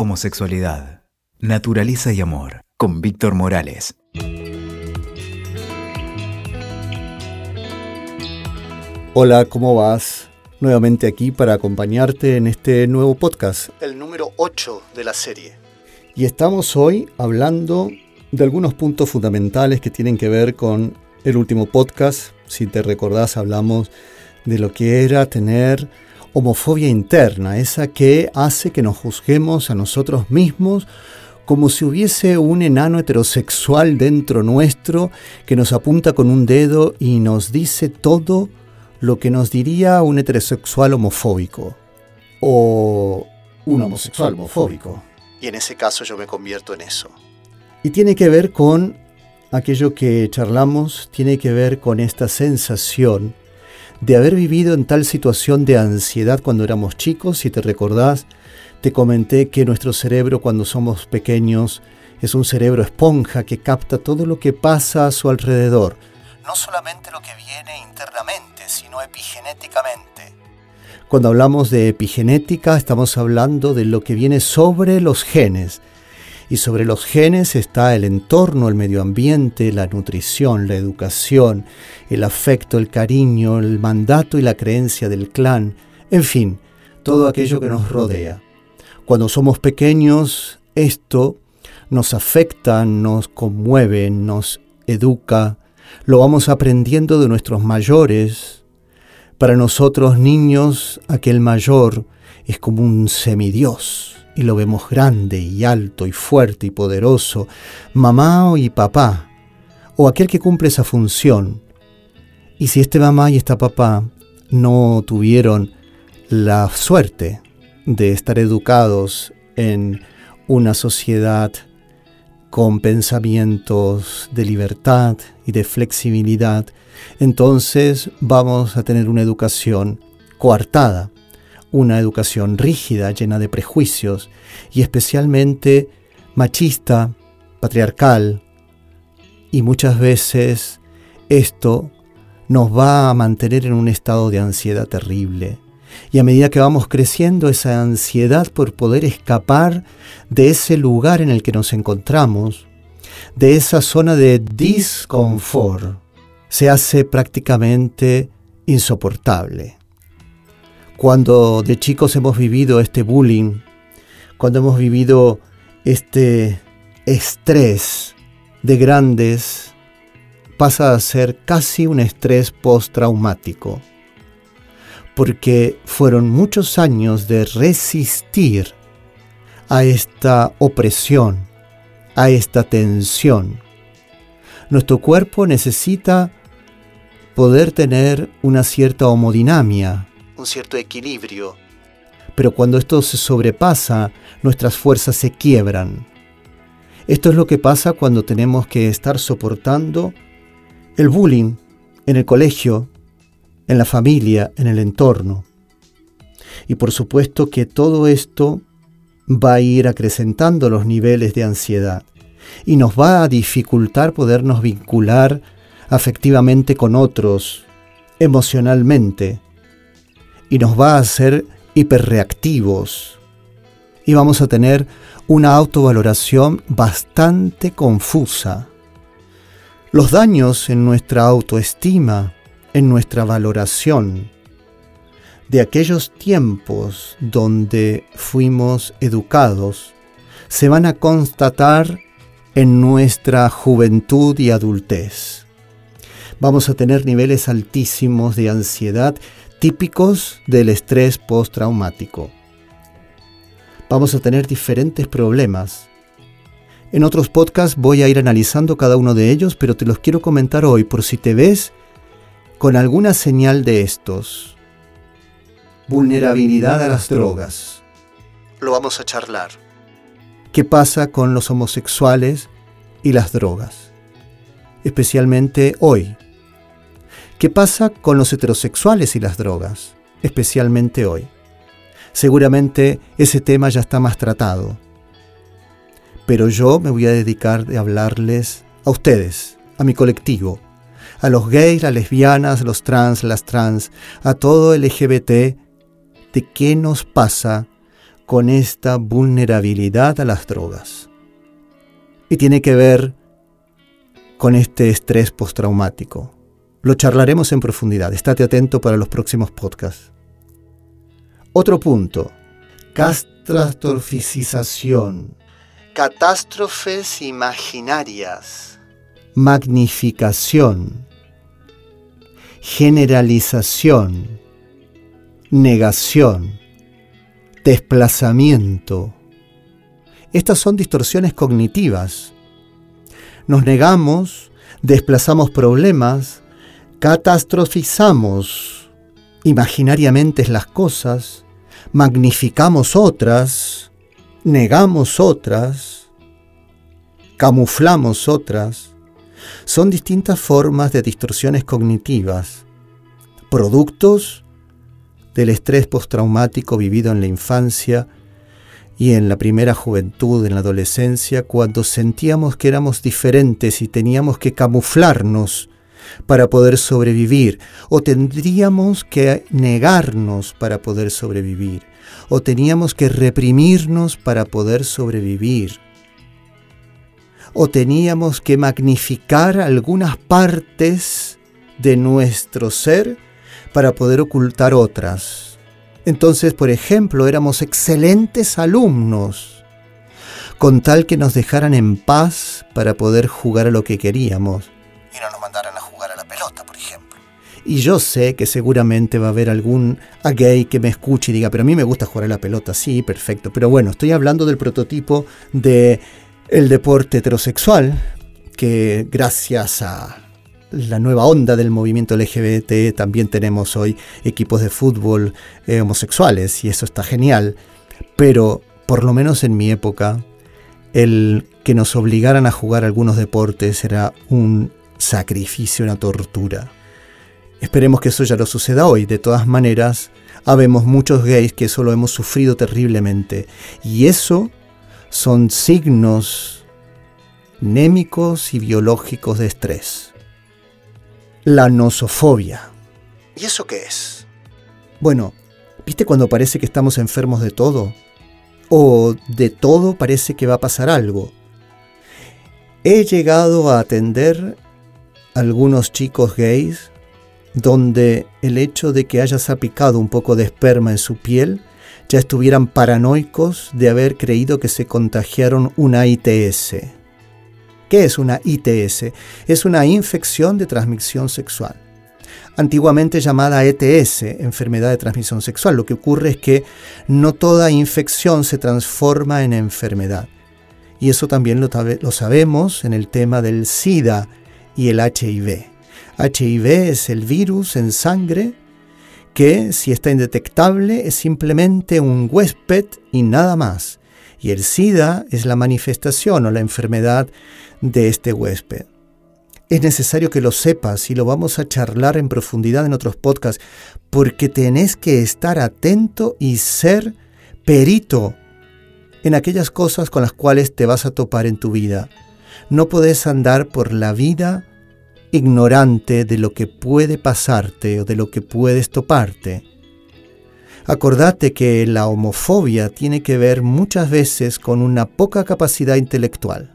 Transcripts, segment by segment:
Homosexualidad, Naturaleza y Amor, con Víctor Morales. Hola, ¿cómo vas? Nuevamente aquí para acompañarte en este nuevo podcast, el número 8 de la serie. Y estamos hoy hablando de algunos puntos fundamentales que tienen que ver con el último podcast. Si te recordás, hablamos de lo que era tener homofobia interna, esa que hace que nos juzguemos a nosotros mismos como si hubiese un enano heterosexual dentro nuestro que nos apunta con un dedo y nos dice todo lo que nos diría un heterosexual homofóbico o un homosexual homofóbico. Y en ese caso yo me convierto en eso. Y tiene que ver con aquello que charlamos, tiene que ver con esta sensación de haber vivido en tal situación de ansiedad cuando éramos chicos, si te recordás, te comenté que nuestro cerebro cuando somos pequeños es un cerebro esponja que capta todo lo que pasa a su alrededor. No solamente lo que viene internamente, sino epigenéticamente. Cuando hablamos de epigenética estamos hablando de lo que viene sobre los genes, y sobre los genes está el entorno, el medio ambiente, la nutrición, la educación, el afecto, el cariño, el mandato y la creencia del clan, en fin, todo aquello que nos rodea. Cuando somos pequeños, esto nos afecta, nos conmueve, nos educa, lo vamos aprendiendo de nuestros mayores. Para nosotros niños, aquel mayor es como un semidios y lo vemos grande y alto y fuerte y poderoso, mamá y papá, o aquel que cumple esa función. Y si este mamá y esta papá no tuvieron la suerte de estar educados en una sociedad con pensamientos de libertad y de flexibilidad, entonces vamos a tener una educación coartada, una educación rígida, llena de prejuicios y especialmente machista, patriarcal, y muchas veces esto nos va a mantener en un estado de ansiedad terrible. Y a medida que vamos creciendo, esa ansiedad por poder escapar de ese lugar en el que nos encontramos, de esa zona de disconfort, se hace prácticamente insoportable cuando de chicos hemos vivido este bullying, cuando hemos vivido este estrés de grandes, pasa a ser casi un estrés postraumático, porque fueron muchos años de resistir a esta opresión, a esta tensión. Nuestro cuerpo necesita poder tener una cierta homodinamia, un cierto equilibrio. Pero cuando esto se sobrepasa, nuestras fuerzas se quiebran. Esto es lo que pasa cuando tenemos que estar soportando el bullying en el colegio, en la familia, en el entorno. Y por supuesto que todo esto va a ir acrecentando los niveles de ansiedad y nos va a dificultar podernos vincular afectivamente con otros, emocionalmente, y nos va a hacer hiperreactivos y vamos a tener una autovaloración bastante confusa. Los daños en nuestra autoestima, en nuestra valoración, de aquellos tiempos donde fuimos educados, se van a constatar en nuestra juventud y adultez. Vamos a tener niveles altísimos de ansiedad típicos del estrés postraumático. Vamos a tener diferentes problemas. En otros podcasts voy a ir analizando cada uno de ellos, pero te los quiero comentar hoy por si te ves con alguna señal de estos. Vulnerabilidad a las drogas. Lo vamos a charlar. ¿Qué pasa con los homosexuales y las drogas? Especialmente hoy, ¿Qué pasa con los heterosexuales y las drogas? Especialmente hoy. Seguramente ese tema ya está más tratado. Pero yo me voy a dedicar a hablarles a ustedes, a mi colectivo, a los gays, las lesbianas, los trans, las trans, a todo LGBT, de qué nos pasa con esta vulnerabilidad a las drogas. Y tiene que ver con este estrés postraumático. Lo charlaremos en profundidad. Estate atento para los próximos podcasts. Otro punto. Catastroficización. Catástrofes imaginarias. Magnificación. Generalización. Negación. Desplazamiento. Estas son distorsiones cognitivas. Nos negamos, desplazamos problemas, catastrofizamos imaginariamente las cosas, magnificamos otras, negamos otras, camuflamos otras. Son distintas formas de distorsiones cognitivas, productos del estrés postraumático vivido en la infancia y en la primera juventud, en la adolescencia, cuando sentíamos que éramos diferentes y teníamos que camuflarnos para poder sobrevivir, o tendríamos que negarnos para poder sobrevivir, o teníamos que reprimirnos para poder sobrevivir, o teníamos que magnificar algunas partes de nuestro ser para poder ocultar otras. Entonces, por ejemplo, éramos excelentes alumnos, con tal que nos dejaran en paz para poder jugar a lo que queríamos. Y no nos mandaran Y yo sé que seguramente va a haber algún gay que me escuche y diga, pero a mí me gusta jugar a la pelota, sí, perfecto. Pero bueno, estoy hablando del prototipo de el deporte heterosexual, que gracias a la nueva onda del movimiento LGBT también tenemos hoy equipos de fútbol eh, homosexuales y eso está genial. Pero por lo menos en mi época, el que nos obligaran a jugar algunos deportes era un sacrificio, una tortura. Esperemos que eso ya no suceda hoy. De todas maneras, habemos muchos gays que eso lo hemos sufrido terriblemente. Y eso son signos némicos y biológicos de estrés. La nosofobia. ¿Y eso qué es? Bueno, ¿viste cuando parece que estamos enfermos de todo? O de todo parece que va a pasar algo. He llegado a atender algunos chicos gays donde el hecho de que haya picado un poco de esperma en su piel ya estuvieran paranoicos de haber creído que se contagiaron una ITS. ¿Qué es una ITS? Es una infección de transmisión sexual. Antiguamente llamada ETS, enfermedad de transmisión sexual. Lo que ocurre es que no toda infección se transforma en enfermedad. Y eso también lo, lo sabemos en el tema del SIDA y el HIV. HIV es el virus en sangre que si está indetectable es simplemente un huésped y nada más. Y el SIDA es la manifestación o la enfermedad de este huésped. Es necesario que lo sepas y lo vamos a charlar en profundidad en otros podcasts, porque tenés que estar atento y ser perito en aquellas cosas con las cuales te vas a topar en tu vida. No podés andar por la vida ignorante de lo que puede pasarte o de lo que puedes toparte. Acordate que la homofobia tiene que ver muchas veces con una poca capacidad intelectual.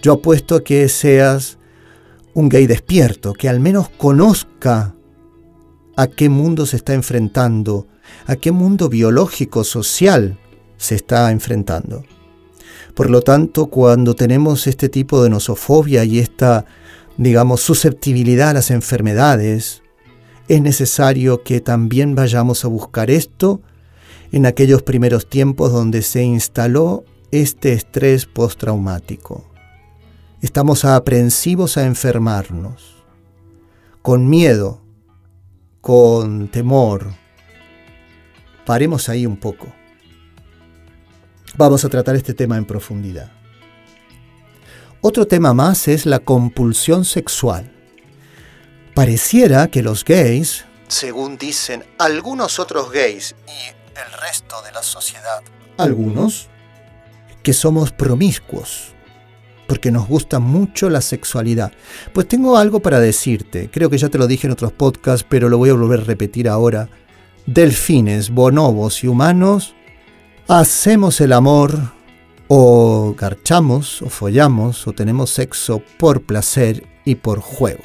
Yo apuesto a que seas un gay despierto, que al menos conozca a qué mundo se está enfrentando, a qué mundo biológico, social se está enfrentando. Por lo tanto, cuando tenemos este tipo de nosofobia y esta digamos, susceptibilidad a las enfermedades, es necesario que también vayamos a buscar esto en aquellos primeros tiempos donde se instaló este estrés postraumático. Estamos aprensivos a enfermarnos, con miedo, con temor. Paremos ahí un poco. Vamos a tratar este tema en profundidad. Otro tema más es la compulsión sexual. Pareciera que los gays, según dicen algunos otros gays y el resto de la sociedad, algunos, que somos promiscuos, porque nos gusta mucho la sexualidad. Pues tengo algo para decirte, creo que ya te lo dije en otros podcasts, pero lo voy a volver a repetir ahora. Delfines, bonobos y humanos hacemos el amor o garchamos o follamos o tenemos sexo por placer y por juego.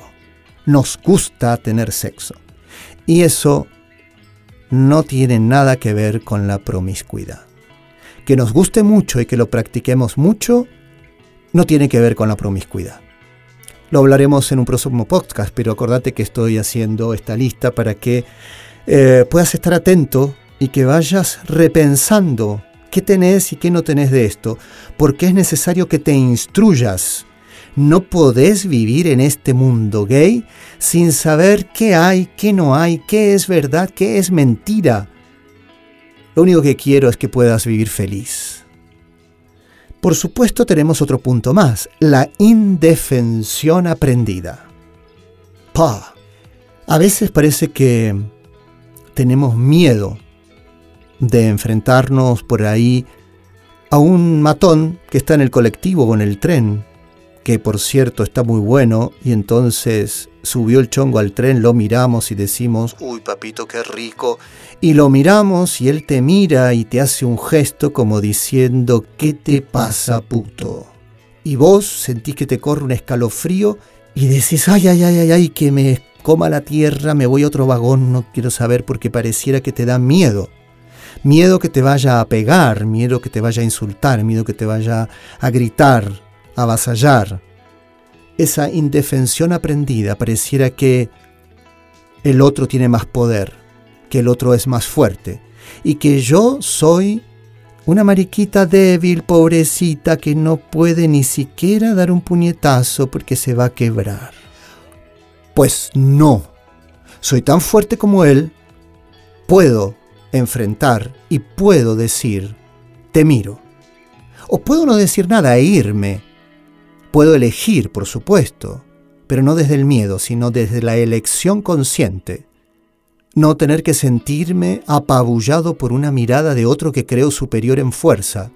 Nos gusta tener sexo. Y eso no tiene nada que ver con la promiscuidad. Que nos guste mucho y que lo practiquemos mucho no tiene que ver con la promiscuidad. Lo hablaremos en un próximo podcast, pero acordate que estoy haciendo esta lista para que eh, puedas estar atento y que vayas repensando qué tenés y qué no tenés de esto, porque es necesario que te instruyas. No podés vivir en este mundo gay sin saber qué hay, qué no hay, qué es verdad, qué es mentira. Lo único que quiero es que puedas vivir feliz. Por supuesto tenemos otro punto más, la indefensión aprendida. Pa. A veces parece que tenemos miedo de enfrentarnos por ahí a un matón que está en el colectivo en el tren, que por cierto está muy bueno, y entonces subió el chongo al tren, lo miramos y decimos, uy papito, qué rico, y lo miramos y él te mira y te hace un gesto como diciendo, ¿qué te pasa puto? Y vos sentís que te corre un escalofrío y decís, ay, ay, ay, ay, ay, que me coma la tierra, me voy a otro vagón, no quiero saber porque pareciera que te da miedo. Miedo que te vaya a pegar, miedo que te vaya a insultar, miedo que te vaya a gritar, a avasallar. Esa indefensión aprendida pareciera que el otro tiene más poder, que el otro es más fuerte y que yo soy una mariquita débil, pobrecita, que no puede ni siquiera dar un puñetazo porque se va a quebrar. Pues no, soy tan fuerte como él, puedo enfrentar y puedo decir, te miro. O puedo no decir nada e irme. Puedo elegir, por supuesto, pero no desde el miedo, sino desde la elección consciente. No tener que sentirme apabullado por una mirada de otro que creo superior en fuerza,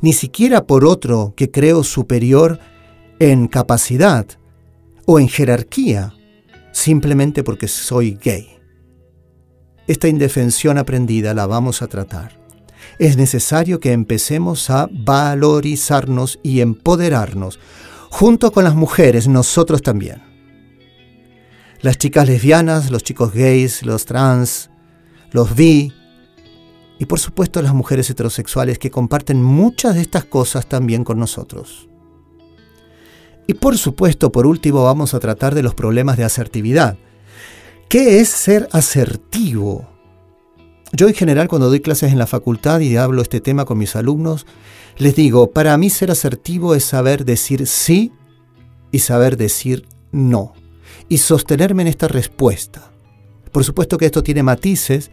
ni siquiera por otro que creo superior en capacidad, o en jerarquía simplemente porque soy gay. Esta indefensión aprendida la vamos a tratar. Es necesario que empecemos a valorizarnos y empoderarnos, junto con las mujeres, nosotros también. Las chicas lesbianas, los chicos gays, los trans, los bi, y por supuesto las mujeres heterosexuales que comparten muchas de estas cosas también con nosotros. Y por supuesto, por último, vamos a tratar de los problemas de asertividad. ¿Qué es ser asertivo? Yo en general cuando doy clases en la facultad y hablo este tema con mis alumnos, les digo, para mí ser asertivo es saber decir sí y saber decir no. Y sostenerme en esta respuesta. Por supuesto que esto tiene matices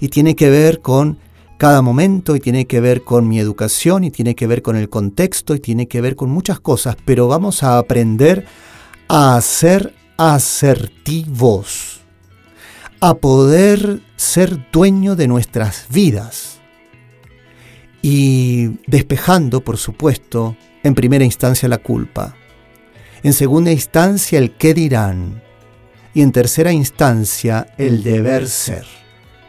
y tiene que ver con cada momento y tiene que ver con mi educación y tiene que ver con el contexto y tiene que ver con muchas cosas, pero vamos a aprender a ser asertivos, a poder ser dueño de nuestras vidas. Y despejando, por supuesto, en primera instancia la culpa, en segunda instancia el qué dirán. Y en tercera instancia el deber ser.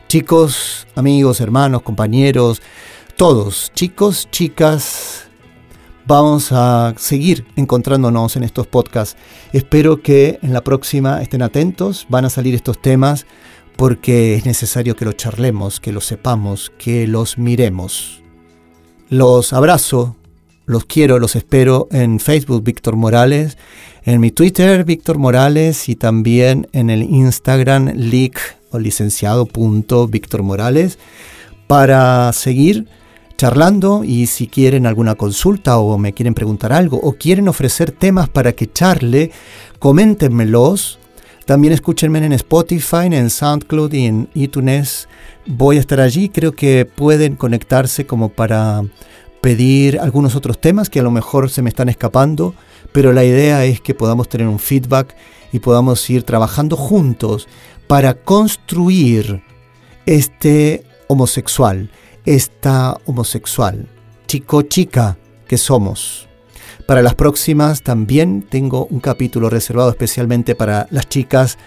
Chicos, amigos, hermanos, compañeros, todos, chicos, chicas, vamos a seguir encontrándonos en estos podcasts. Espero que en la próxima estén atentos, van a salir estos temas porque es necesario que los charlemos, que los sepamos, que los miremos. Los abrazo, los quiero, los espero en Facebook Víctor Morales, en mi Twitter Víctor Morales y también en el Instagram Leak licenciado Víctor Morales para seguir charlando y si quieren alguna consulta o me quieren preguntar algo o quieren ofrecer temas para que charle, coméntenmelos. También escúchenme en Spotify, en SoundCloud y en iTunes. Voy a estar allí, creo que pueden conectarse como para pedir algunos otros temas que a lo mejor se me están escapando, pero la idea es que podamos tener un feedback y podamos ir trabajando juntos para construir este homosexual, esta homosexual, chico chica que somos. Para las próximas también tengo un capítulo reservado especialmente para las chicas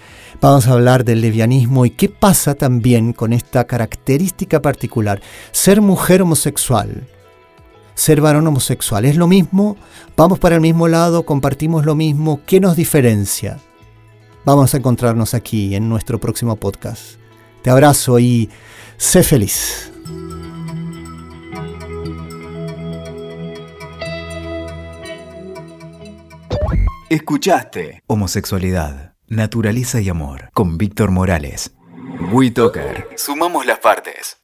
Vamos a hablar del levianismo y qué pasa también con esta característica particular. Ser mujer homosexual, ser varón homosexual, ¿es lo mismo? ¿Vamos para el mismo lado? ¿Compartimos lo mismo? ¿Qué nos diferencia? Vamos a encontrarnos aquí en nuestro próximo podcast. Te abrazo y sé feliz. Escuchaste Homosexualidad, Naturaleza y Amor con Víctor Morales. WeToker. Sumamos las partes.